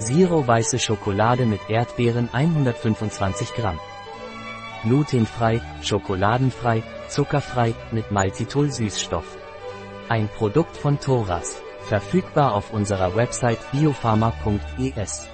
Zero weiße Schokolade mit Erdbeeren 125 Gramm. Glutenfrei, schokoladenfrei, zuckerfrei, mit Maltitol-Süßstoff. Ein Produkt von Thoras. Verfügbar auf unserer Website biopharma.es.